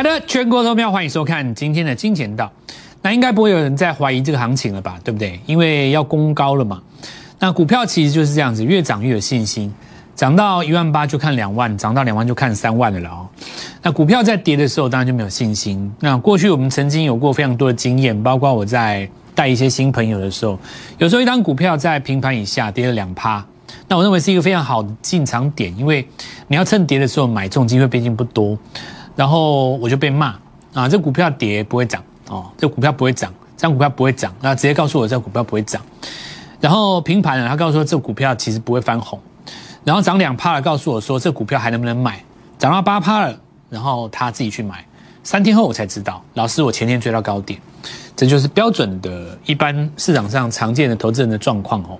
好的全国投票，欢迎收看今天的金钱道。那应该不会有人在怀疑这个行情了吧？对不对？因为要攻高了嘛。那股票其实就是这样子，越涨越有信心，涨到一万八就看两万，涨到两万就看三万的了哦。那股票在跌的时候，当然就没有信心。那过去我们曾经有过非常多的经验，包括我在带一些新朋友的时候，有时候一张股票在平盘以下跌了两趴，那我认为是一个非常好的进场点，因为你要趁跌的时候买，这种机会毕竟不多。然后我就被骂啊，这股票跌不会涨哦，这股票不会涨，这张股票不会涨，那直接告诉我这股票不会涨。然后平盘了，他告诉说这股票其实不会翻红。然后涨两趴了，告诉我说这股票还能不能买？涨到八趴了，然后他自己去买。三天后我才知道，老师我前天追到高点，这就是标准的一般市场上常见的投资人的状况哦。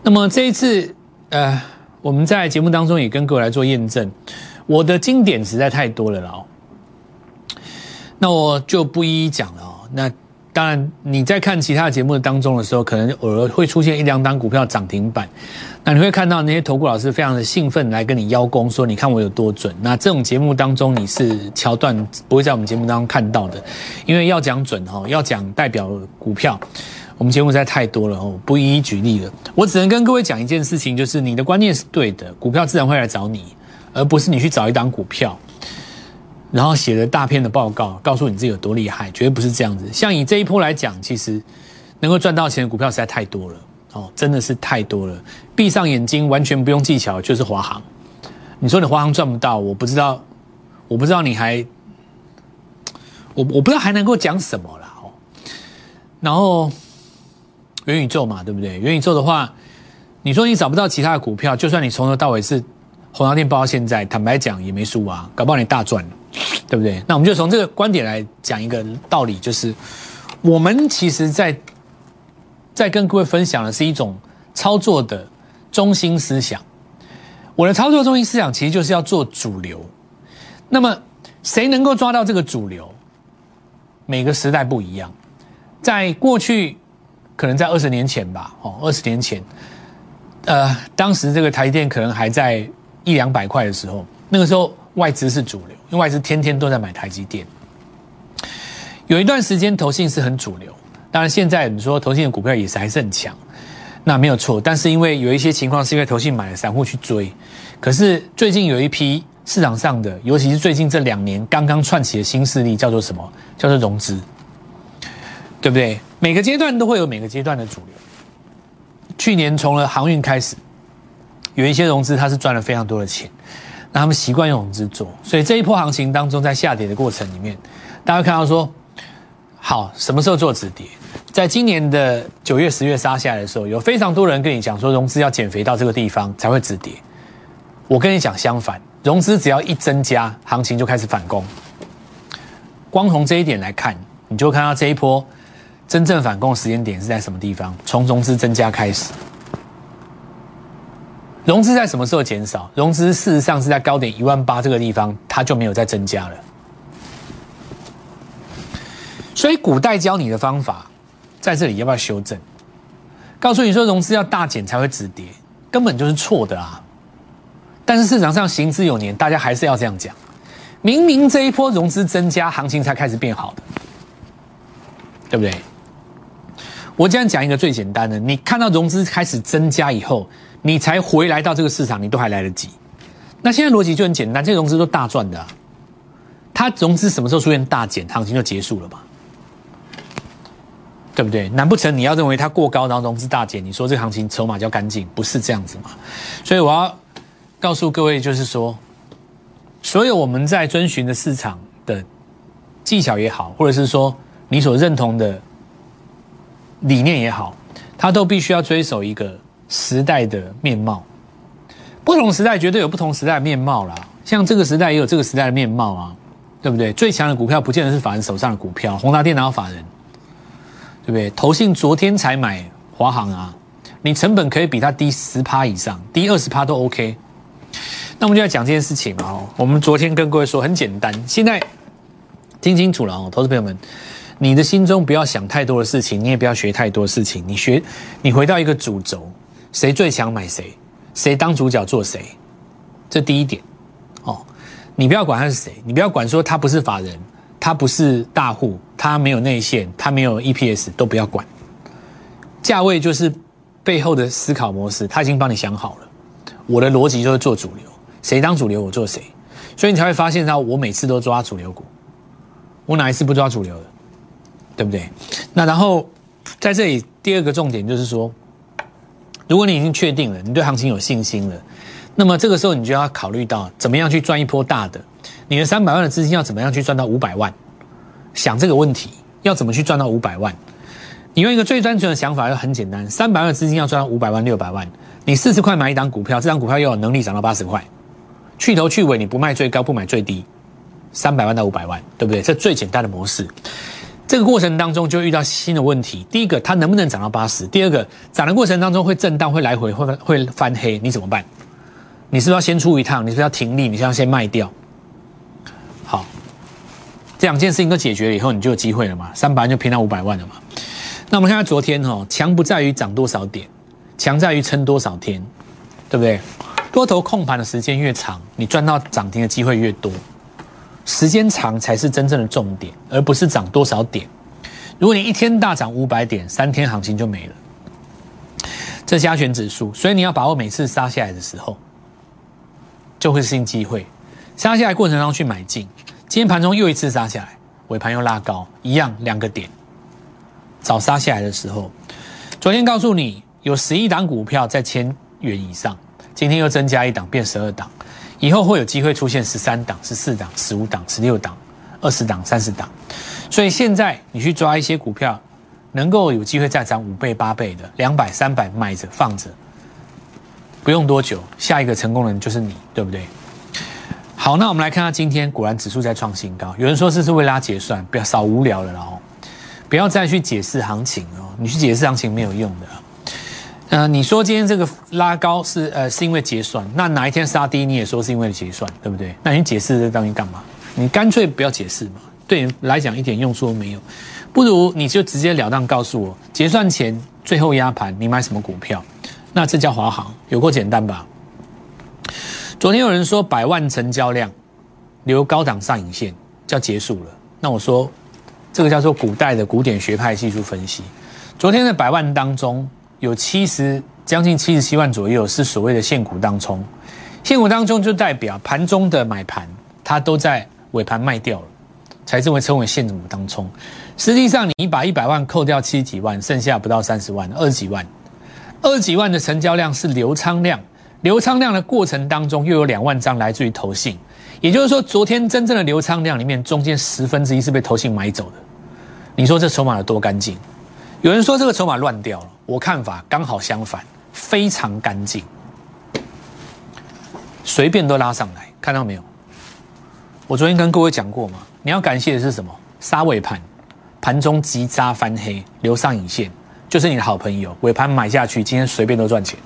那么这一次呃，我们在节目当中也跟各位来做验证，我的经典实在太多了啦。那我就不一一讲了哦。那当然，你在看其他节目当中的时候，可能偶尔会出现一两档股票涨停板，那你会看到那些投顾老师非常的兴奋来跟你邀功，说你看我有多准。那这种节目当中，你是桥段不会在我们节目当中看到的，因为要讲准哈，要讲代表股票，我们节目实在太多了哦，不一一举例了。我只能跟各位讲一件事情，就是你的观念是对的，股票自然会来找你，而不是你去找一档股票。然后写了大片的报告，告诉你自己有多厉害，绝对不是这样子。像以这一波来讲，其实能够赚到钱的股票实在太多了哦，真的是太多了。闭上眼睛，完全不用技巧，就是华航。你说你华航赚不到，我不知道，我不知道你还，我我不知道还能够讲什么了哦。然后元宇宙嘛，对不对？元宇宙的话，你说你找不到其他的股票，就算你从头到尾是红桃店包到现在，坦白讲也没输啊，搞不好你大赚。对不对？那我们就从这个观点来讲一个道理，就是我们其实，在在跟各位分享的是一种操作的中心思想。我的操作中心思想其实就是要做主流。那么，谁能够抓到这个主流？每个时代不一样。在过去，可能在二十年前吧，哦，二十年前，呃，当时这个台电可能还在一两百块的时候，那个时候外资是主流。因为外资天天都在买台积电，有一段时间投信是很主流，当然现在你说投信的股票也是还是很强，那没有错。但是因为有一些情况是因为投信买了散户去追，可是最近有一批市场上的，尤其是最近这两年刚刚串起的新势力，叫做什么？叫做融资，对不对？每个阶段都会有每个阶段的主流。去年从了航运开始，有一些融资它是赚了非常多的钱。那他们习惯用融资做，所以这一波行情当中，在下跌的过程里面，大家看到说，好，什么时候做止跌？在今年的九月、十月杀下来的时候，有非常多人跟你讲说，融资要减肥到这个地方才会止跌。我跟你讲相反，融资只要一增加，行情就开始反攻。光从这一点来看，你就看到这一波真正反攻的时间点是在什么地方？从融资增加开始。融资在什么时候减少？融资事实上是在高点一万八这个地方，它就没有再增加了。所以古代教你的方法，在这里要不要修正？告诉你说融资要大减才会止跌，根本就是错的啊！但是市场上行之有年，大家还是要这样讲。明明这一波融资增加，行情才开始变好的，对不对？我这样讲一个最简单的，你看到融资开始增加以后。你才回来到这个市场，你都还来得及。那现在逻辑就很简单，这些融资都大赚的，它融资什么时候出现大减，行情就结束了吧？对不对？难不成你要认为它过高，然后融资大减，你说这个行情筹码就要干净，不是这样子吗？所以我要告诉各位，就是说，所有我们在遵循的市场的技巧也好，或者是说你所认同的理念也好，它都必须要追守一个。时代的面貌，不同时代绝对有不同时代的面貌啦。像这个时代也有这个时代的面貌啊，对不对？最强的股票不见得是法人手上的股票，宏达电脑法人，对不对？投信昨天才买华航啊，你成本可以比它低十趴以上，低二十趴都 OK。那我们就要讲这件事情哦。我们昨天跟各位说很简单，现在听清楚了哦，投资朋友们。你的心中不要想太多的事情，你也不要学太多事情。你学，你回到一个主轴，谁最强买谁，谁当主角做谁，这第一点。哦，你不要管他是谁，你不要管说他不是法人，他不是大户，他没有内线，他没有 EPS，都不要管。价位就是背后的思考模式，他已经帮你想好了。我的逻辑就是做主流，谁当主流我做谁，所以你才会发现到我每次都抓主流股，我哪一次不抓主流的，对不对？那然后在这里第二个重点就是说，如果你已经确定了，你对行情有信心了，那么这个时候你就要考虑到怎么样去赚一波大的。你的三百万的资金要怎么样去赚到五百万？想这个问题，要怎么去赚到五百万？你用一个最单纯的想法，就很简单：三百万的资金要赚到五百万、六百万，你四十块买一档股票，这档股票又有能力涨到八十块，去头去尾，你不卖最高，不买最低，三百万到五百万，对不对？这最简单的模式。这个过程当中就遇到新的问题：第一个，它能不能涨到八十？第二个，涨的过程当中会震荡、会来回、会会翻黑，你怎么办？你是不是要先出一趟？你是不是要停利？你是要先卖掉？好，这两件事情都解决了以后，你就有机会了嘛？三百万就拼到五百万了嘛？那我们看看昨天哈，强不在于涨多少点，强在于撑多少天，对不对？多头控盘的时间越长，你赚到涨停的机会越多。时间长才是真正的重点，而不是涨多少点。如果你一天大涨五百点，三天行情就没了。这加权指数，所以你要把握每次杀下来的时候，就会是新机会。杀下来过程当中去买进，今天盘中又一次杀下来，尾盘又拉高，一样两个点。早杀下来的时候，昨天告诉你有十一档股票在千元以上，今天又增加一档变十二档，以后会有机会出现十三档、十四档、十五档、十六档、二十档、三十档。所以现在你去抓一些股票，能够有机会再涨五倍、八倍的，两百、三百买着放着，不用多久，下一个成功人就是你，对不对？好，那我们来看下今天，果然指数在创新高。有人说这是为拉结算，不要少无聊了，哦不要再去解释行情哦，你去解释行情没有用的。呃，你说今天这个拉高是呃是因为结算，那哪一天杀低你也说是因为结算，对不对？那你解释这东西干嘛？你干脆不要解释嘛，对你来讲一点用处都没有。不如你就直截了当告诉我，结算前最后压盘你买什么股票？那这叫华航，有够简单吧？昨天有人说百万成交量留高档上影线叫结束了，那我说这个叫做古代的古典学派技术分析。昨天的百万当中有七十将近七十七万左右是所谓的现股当冲，现股当中就代表盘中的买盘它都在尾盘卖掉了，才称为称为现股当冲。实际上你把一百万扣掉七十几万，剩下不到三十万，二十几万，二十几万的成交量是流仓量。流仓量的过程当中，又有两万张来自于投信，也就是说，昨天真正的流仓量里面，中间十分之一是被投信买走的。你说这筹码有多干净？有人说这个筹码乱掉了，我看法刚好相反，非常干净，随便都拉上来，看到没有？我昨天跟各位讲过嘛，你要感谢的是什么？杀尾盘，盘中急扎翻黑，留上影线，就是你的好朋友。尾盘买下去，今天随便都赚钱。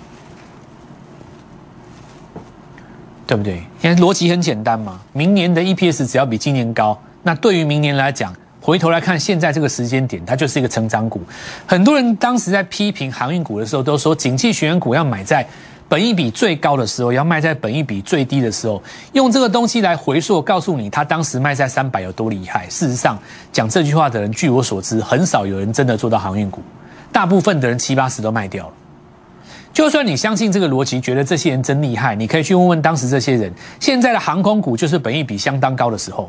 对不对？现在逻辑很简单嘛，明年的 EPS 只要比今年高，那对于明年来讲，回头来看现在这个时间点，它就是一个成长股。很多人当时在批评航运股的时候，都说景气学员股要买在本益比最高的时候，要卖在本益比最低的时候，用这个东西来回溯，告诉你他当时卖在三百有多厉害。事实上，讲这句话的人，据我所知，很少有人真的做到航运股，大部分的人七八十都卖掉了。就算你相信这个逻辑，觉得这些人真厉害，你可以去问问当时这些人，现在的航空股就是本益比相当高的时候，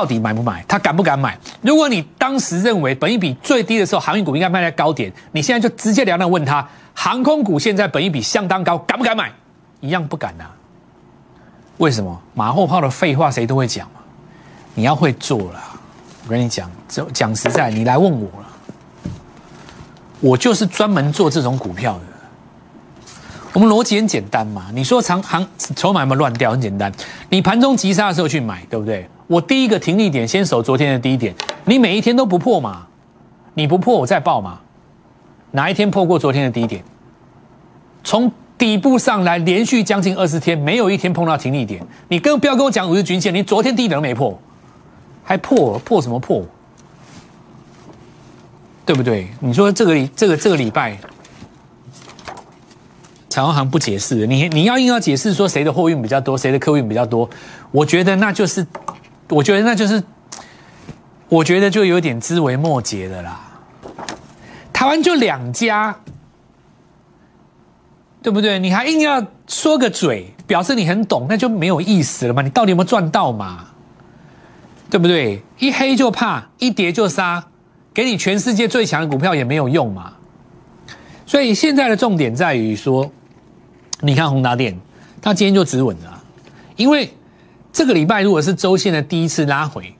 到底买不买？他敢不敢买？如果你当时认为本益比最低的时候，航运股应该卖在高点，你现在就直接了当问他，航空股现在本益比相当高，敢不敢买？一样不敢呐。为什么？马后炮的废话谁都会讲嘛。你要会做了，我跟你讲，讲实在，你来问我了，我就是专门做这种股票的。我们逻辑很简单嘛，你说长行筹码有没有乱掉？很简单，你盘中急杀的时候去买，对不对？我第一个停利点先守昨天的低点，你每一天都不破嘛？你不破我再报嘛？哪一天破过昨天的低点？从底部上来连续将近二十天，没有一天碰到停利点。你更不要跟我讲五日均线，你昨天低点都没破，还破破什么破？对不对？你说这个这个这个礼拜。彩虹行不解释，你你要硬要解释说谁的货运比较多，谁的客运比较多，我觉得那就是，我觉得那就是我觉得就有点枝微末节的啦。台湾就两家，对不对？你还硬要说个嘴，表示你很懂，那就没有意思了嘛。你到底有没有赚到嘛？对不对？一黑就怕，一跌就杀，给你全世界最强的股票也没有用嘛。所以现在的重点在于说，你看宏达电，它今天就止稳了，因为这个礼拜如果是周线的第一次拉回。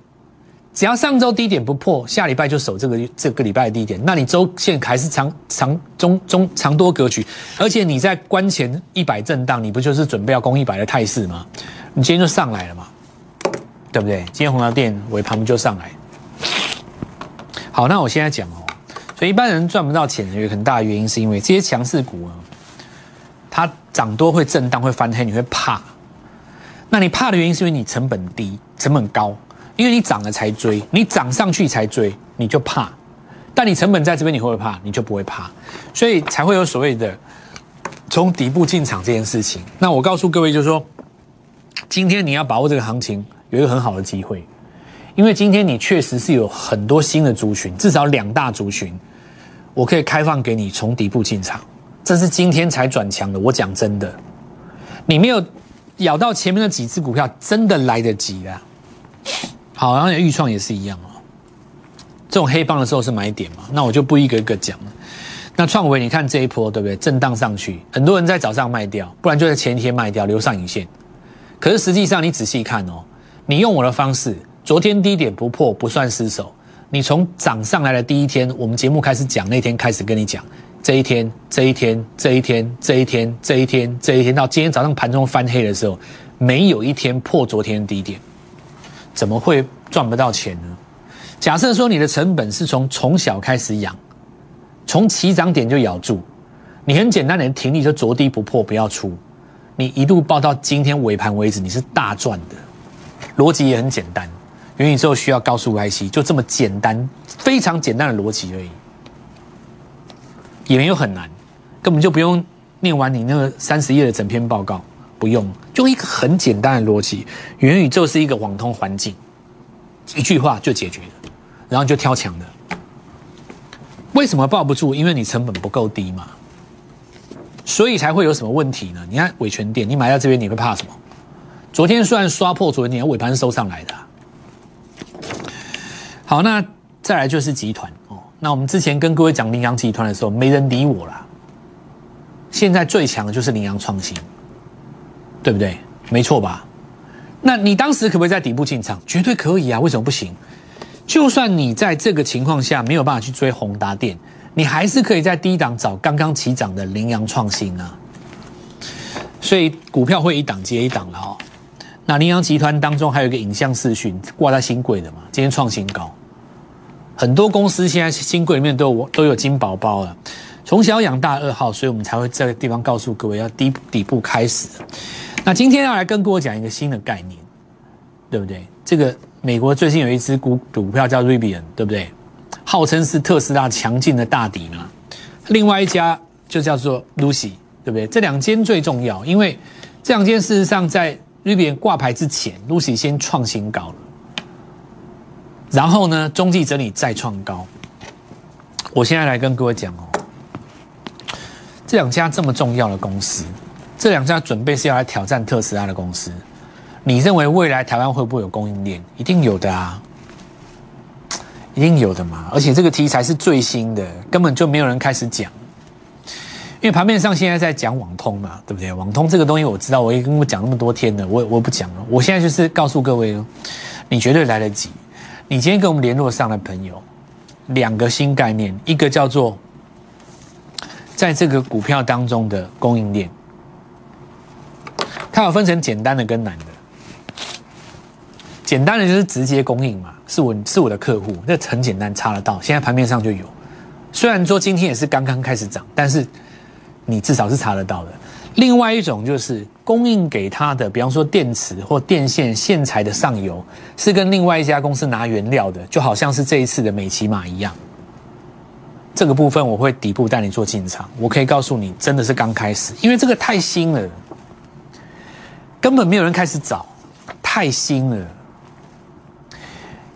只要上周低点不破，下礼拜就守这个这个礼拜的低点。那你周线还是长长中中长多格局，而且你在关前一百震荡，你不就是准备要攻一百的态势吗？你今天就上来了嘛，对不对？今天红桥店尾盘不就上来？好，那我现在讲哦，所以一般人赚不到钱的有很大的原因，是因为这些强势股啊，它涨多会震荡会翻黑，你会怕。那你怕的原因是因为你成本低，成本高。因为你涨了才追，你涨上去才追，你就怕；但你成本在这边，你会不会怕？你就不会怕，所以才会有所谓的从底部进场这件事情。那我告诉各位，就是说，今天你要把握这个行情，有一个很好的机会，因为今天你确实是有很多新的族群，至少两大族群，我可以开放给你从底部进场。这是今天才转强的，我讲真的，你没有咬到前面的几只股票，真的来得及啊。好，然后预创也是一样哦。这种黑棒的时候是买点嘛？那我就不一个一个讲了。那创维，你看这一波对不对？震荡上去，很多人在早上卖掉，不然就在前一天卖掉，留上影线。可是实际上你仔细看哦，你用我的方式，昨天低点不破不算失手。你从涨上来的第一天，我们节目开始讲那天开始跟你讲，这一天、这一天、这一天、这一天、这一天、这一天，到今天早上盘中翻黑的时候，没有一天破昨天低点。怎么会赚不到钱呢？假设说你的成本是从从小开始养，从起涨点就咬住，你很简单的停利就着地不破不要出，你一路报到今天尾盘为止，你是大赚的。逻辑也很简单，元宇宙需要高速 IC，就这么简单，非常简单的逻辑而已，也没有很难，根本就不用念完你那个三十页的整篇报告。不用，就一个很简单的逻辑，元宇宙是一个网通环境，一句话就解决了，然后就挑强的。为什么抱不住？因为你成本不够低嘛，所以才会有什么问题呢？你看伟权店，你买到这边你会怕什么？昨天虽然刷破昨天尾盘是收上来的。好，那再来就是集团。那我们之前跟各位讲羚羊集团的时候，没人理我了。现在最强的就是羚羊创新。对不对？没错吧？那你当时可不可以在底部进场？绝对可以啊！为什么不行？就算你在这个情况下没有办法去追宏达电，你还是可以在低档找刚刚起涨的羚羊创新啊。所以股票会一档接一档了哦。那羚羊集团当中还有一个影像视讯挂在新贵的嘛？今天创新高，很多公司现在新贵里面都有都有金宝宝了。从小养大二号，所以我们才会这个地方告诉各位要底底部开始。那今天要来跟各位讲一个新的概念，对不对？这个美国最近有一只股股票叫 Rivian，对不对？号称是特斯拉强劲的大底嘛。另外一家就叫做 Lucy，对不对？这两间最重要，因为这两间事实上在 Rivian 挂牌之前，Lucy 先创新高了，然后呢，中继整理再创高。我现在来跟各位讲哦，这两家这么重要的公司。这两家准备是要来挑战特斯拉的公司，你认为未来台湾会不会有供应链？一定有的啊，一定有的嘛！而且这个题材是最新的，根本就没有人开始讲。因为盘面上现在在讲网通嘛，对不对？网通这个东西我知道，我也跟我讲那么多天了，我我不讲了。我现在就是告诉各位哦，你绝对来得及。你今天跟我们联络上的朋友，两个新概念，一个叫做在这个股票当中的供应链。它有分成简单的跟难的，简单的就是直接供应嘛，是我是我的客户，那很简单，查得到，现在盘面上就有。虽然说今天也是刚刚开始涨，但是你至少是查得到的。另外一种就是供应给他的，比方说电池或电线线材的上游，是跟另外一家公司拿原料的，就好像是这一次的美骑马一样。这个部分我会底部带你做进场，我可以告诉你，真的是刚开始，因为这个太新了。根本没有人开始找，太新了。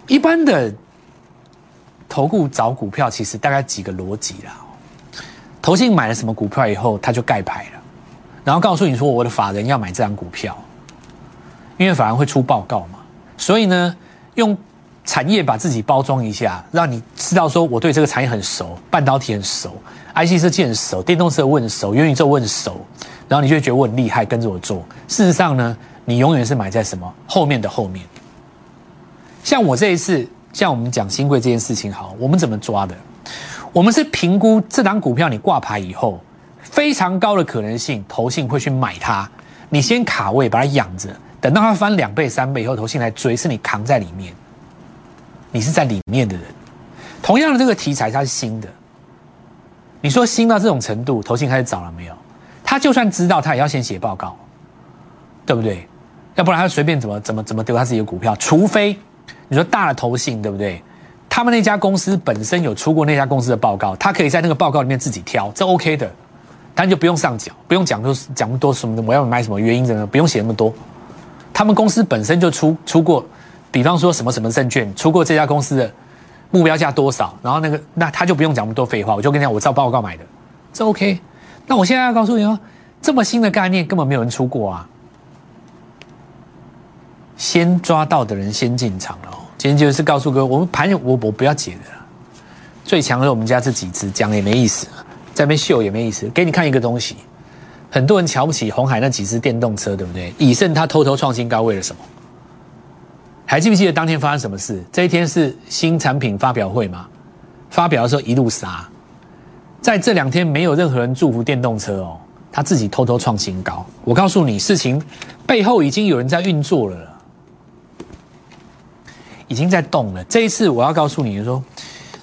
一般的投顾找股票其实大概几个逻辑啦。投信买了什么股票以后，他就盖牌了，然后告诉你说我的法人要买这张股票，因为法人会出报告嘛，所以呢，用产业把自己包装一下，让你知道说我对这个产业很熟，半导体很熟，IC 设计很熟，电动车问熟，元宇宙问熟，然后你就会觉得我很厉害，跟着我做。事实上呢，你永远是买在什么后面的后面。像我这一次，像我们讲新贵这件事情，好，我们怎么抓的？我们是评估这档股票你挂牌以后，非常高的可能性，投信会去买它。你先卡位把它养着，等到它翻两倍、三倍以后，投信来追，是你扛在里面，你是在里面的人。同样的这个题材它是新的，你说新到这种程度，投信开始找了没有？他就算知道，他也要先写报告，对不对？要不然他随便怎么怎么怎么丢他自己的股票，除非你说大的投信，对不对？他们那家公司本身有出过那家公司的报告，他可以在那个报告里面自己挑，这 OK 的，但就不用上缴，不用讲说讲多什么的，我要买什么原因怎么，不用写那么多。他们公司本身就出出过，比方说什么什么证券出过这家公司的目标价多少，然后那个那他就不用讲那么多废话，我就跟你讲，我照报告买的，这 OK。那我现在要告诉你哦，这么新的概念根本没有人出过啊，先抓到的人先进场了哦。今天就是告诉各位，我们盘我我不要解的，最强的我们家这几只讲也没意思，在那边秀也没意思。给你看一个东西，很多人瞧不起红海那几只电动车，对不对？以盛他偷偷创新高，为了什么？还记不记得当天发生什么事？这一天是新产品发表会嘛？发表的时候一路杀，在这两天没有任何人祝福电动车哦，他自己偷偷创新高。我告诉你，事情背后已经有人在运作了。已经在动了。这一次我要告诉你说，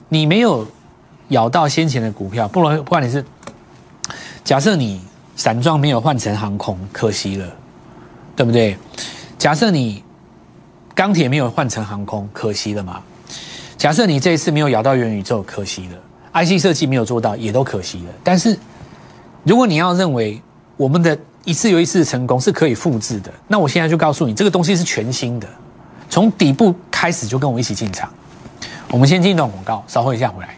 你没有咬到先前的股票，不然不管你是假设你散装没有换成航空，可惜了，对不对？假设你钢铁没有换成航空，可惜了嘛？假设你这一次没有咬到元宇宙，可惜了。IC 设计没有做到，也都可惜了。但是如果你要认为我们的一次又一次的成功是可以复制的，那我现在就告诉你，这个东西是全新的。从底部开始就跟我一起进场。我们先进一段广告，稍后一下回来。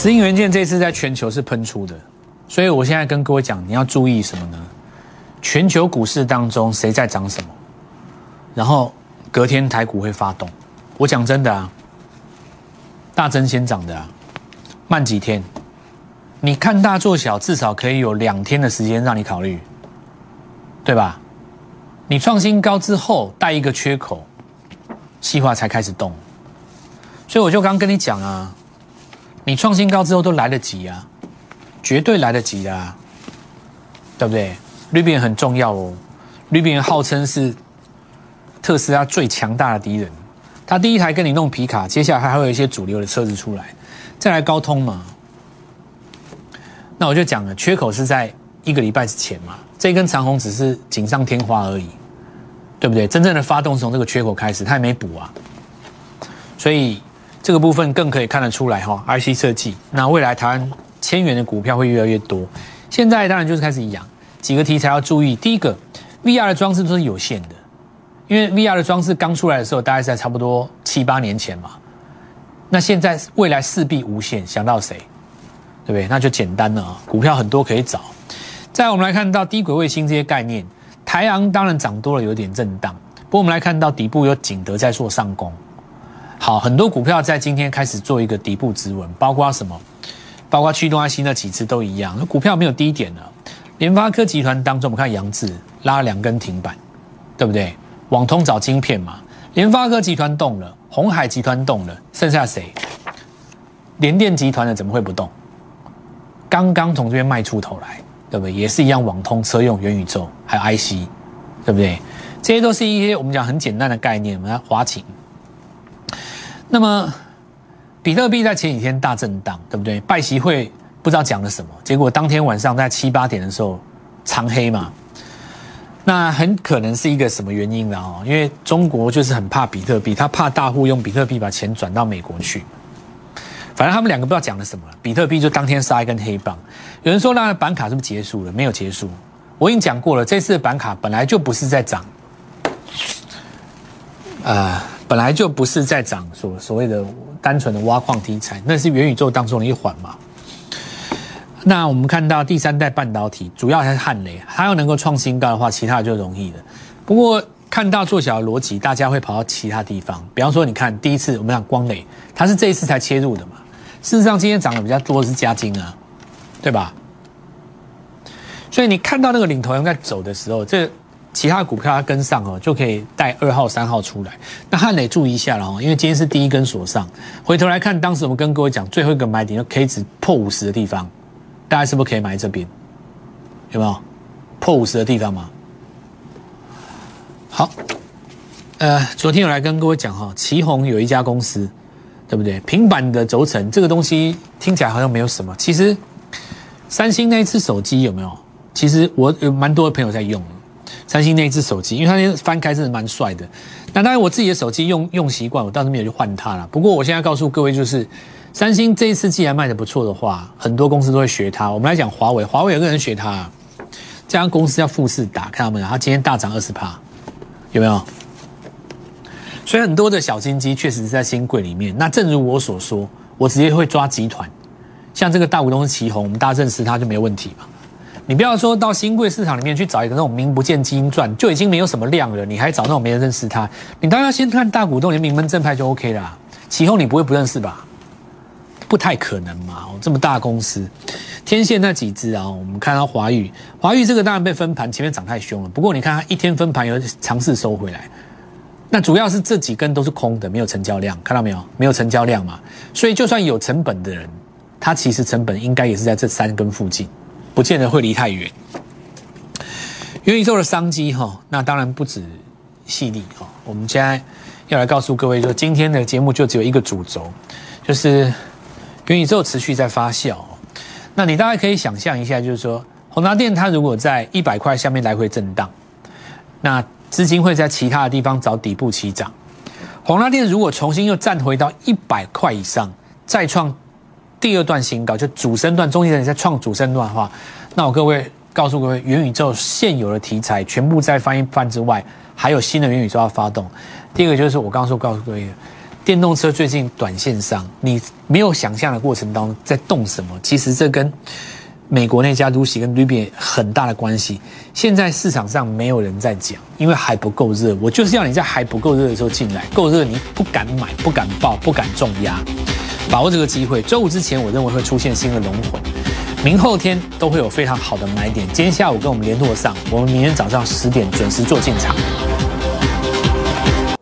石英元件这次在全球是喷出的，所以我现在跟各位讲，你要注意什么呢？全球股市当中谁在涨什么，然后隔天台股会发动。我讲真的啊，大增先涨的啊，慢几天。你看大做小，至少可以有两天的时间让你考虑，对吧？你创新高之后带一个缺口，细化才开始动，所以我就刚跟你讲啊，你创新高之后都来得及啊，绝对来得及啊，对不对？绿边很重要哦，绿边号称是特斯拉最强大的敌人，他第一台跟你弄皮卡，接下来还会有一些主流的车子出来，再来高通嘛。那我就讲了，缺口是在一个礼拜之前嘛，这根长虹只是锦上添花而已，对不对？真正的发动是从这个缺口开始，它还没补啊，所以这个部分更可以看得出来哈。IC 设计，那未来台湾千元的股票会越来越多。现在当然就是开始养几个题材要注意。第一个，VR 的装置都是有限的，因为 VR 的装置刚出来的时候，大概是在差不多七八年前嘛。那现在未来势必无限，想到谁？对不对？那就简单了啊，股票很多可以找。再我们来看到低轨卫星这些概念，台阳当然涨多了，有点震荡。不过我们来看到底部有景德在做上攻。好，很多股票在今天开始做一个底部止稳，包括什么？包括驱动 IC 那几次都一样。股票没有低点了。联发科集团当中，我们看杨志拉两根停板，对不对？网通找晶片嘛。联发科集团动了，红海集团动了，剩下谁？联电集团的怎么会不动？刚刚从这边迈出头来，对不对？也是一样，网通、车用、元宇宙，还有 IC，对不对？这些都是一些我们讲很简单的概念。我们来华勤。那么，比特币在前几天大震荡，对不对？拜习会不知道讲了什么，结果当天晚上在七八点的时候长黑嘛。那很可能是一个什么原因呢？哦，因为中国就是很怕比特币，他怕大户用比特币把钱转到美国去。反正他们两个不知道讲了什么，比特币就当天杀一根黑棒。有人说那板卡是不是结束了？没有结束，我已经讲过了，这次的板卡本来就不是在涨，呃，本来就不是在涨所所谓的单纯的挖矿题材，那是元宇宙当中的一环嘛。那我们看到第三代半导体主要还是汉雷，它要能够创新高的话，其他的就容易了。不过看到做小的逻辑，大家会跑到其他地方，比方说你看第一次我们讲光磊，它是这一次才切入的嘛。事实上今天涨的比较多的是嘉金啊，对吧？所以你看到那个领头羊在走的时候，这其他股票它跟上哦，就可以带二号、三号出来。那汉磊注意一下了哦，因为今天是第一根锁上，回头来看，当时我们跟各位讲最后一个买点就 K 值破五十的地方。大家是不是可以买这边？有没有破五十的地方吗？好，呃，昨天有来跟各位讲哈，旗宏有一家公司，对不对？平板的轴承这个东西听起来好像没有什么，其实三星那一次手机有没有？其实我有蛮多的朋友在用三星那一只手机，因为它那翻开真的蛮帅的。那当然我自己的手机用用习惯，我倒是没有去换它了。不过我现在告诉各位就是。三星这一次既然卖的不错的话，很多公司都会学它。我们来讲华为，华为有个人学它，这家公司叫富士达，看到没有？它今天大涨二十趴，有没有？所以很多的小金鸡确实是在新贵里面。那正如我所说，我直接会抓集团，像这个大股东是旗宏，我们大家认识它就没有问题嘛。你不要说到新贵市场里面去找一个那种名不见经传，就已经没有什么量了，你还找那种没人认识它？你当然先看大股东连名门正派就 OK 啦。旗宏你不会不认识吧？不太可能嘛！哦，这么大公司，天线那几只啊，我们看到华宇，华宇这个当然被分盘，前面涨太凶了。不过你看它一天分盘有尝试收回来，那主要是这几根都是空的，没有成交量，看到没有？没有成交量嘛，所以就算有成本的人，他其实成本应该也是在这三根附近，不见得会离太远。元宇宙的商机哈，那当然不止细粒哈。我们现在要来告诉各位，说今天的节目就只有一个主轴，就是。元宇宙持续在发酵，那你大概可以想象一下，就是说，宏达电它如果在一百块下面来回震荡，那资金会在其他的地方找底部起涨。宏达电如果重新又站回到一百块以上，再创第二段新高，就主升段、中间段再创主升段的话，那我各位告诉各位，元宇宙现有的题材全部在翻一番之外，还有新的元宇宙要发动。第二个就是我刚刚说告诉各位。电动车最近短线上，你没有想象的过程当中在动什么？其实这跟美国那家 Lucy 跟 Ruby 很大的关系。现在市场上没有人在讲，因为还不够热。我就是要你在还不够热的时候进来，够热你不敢买、不敢报、不敢重压，把握这个机会。周五之前，我认为会出现新的龙魂，明后天都会有非常好的买点。今天下午跟我们联络上，我们明天早上十点准时做进场。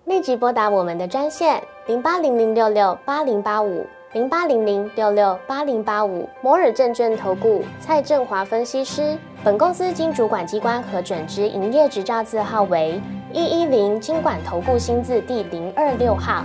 立即拨打我们的专线。零八零零六六八零八五，零八零零六六八零八五，摩尔证券投顾蔡振华分析师。本公司经主管机关核准之营业执照字号为一一零金管投顾新字第零二六号。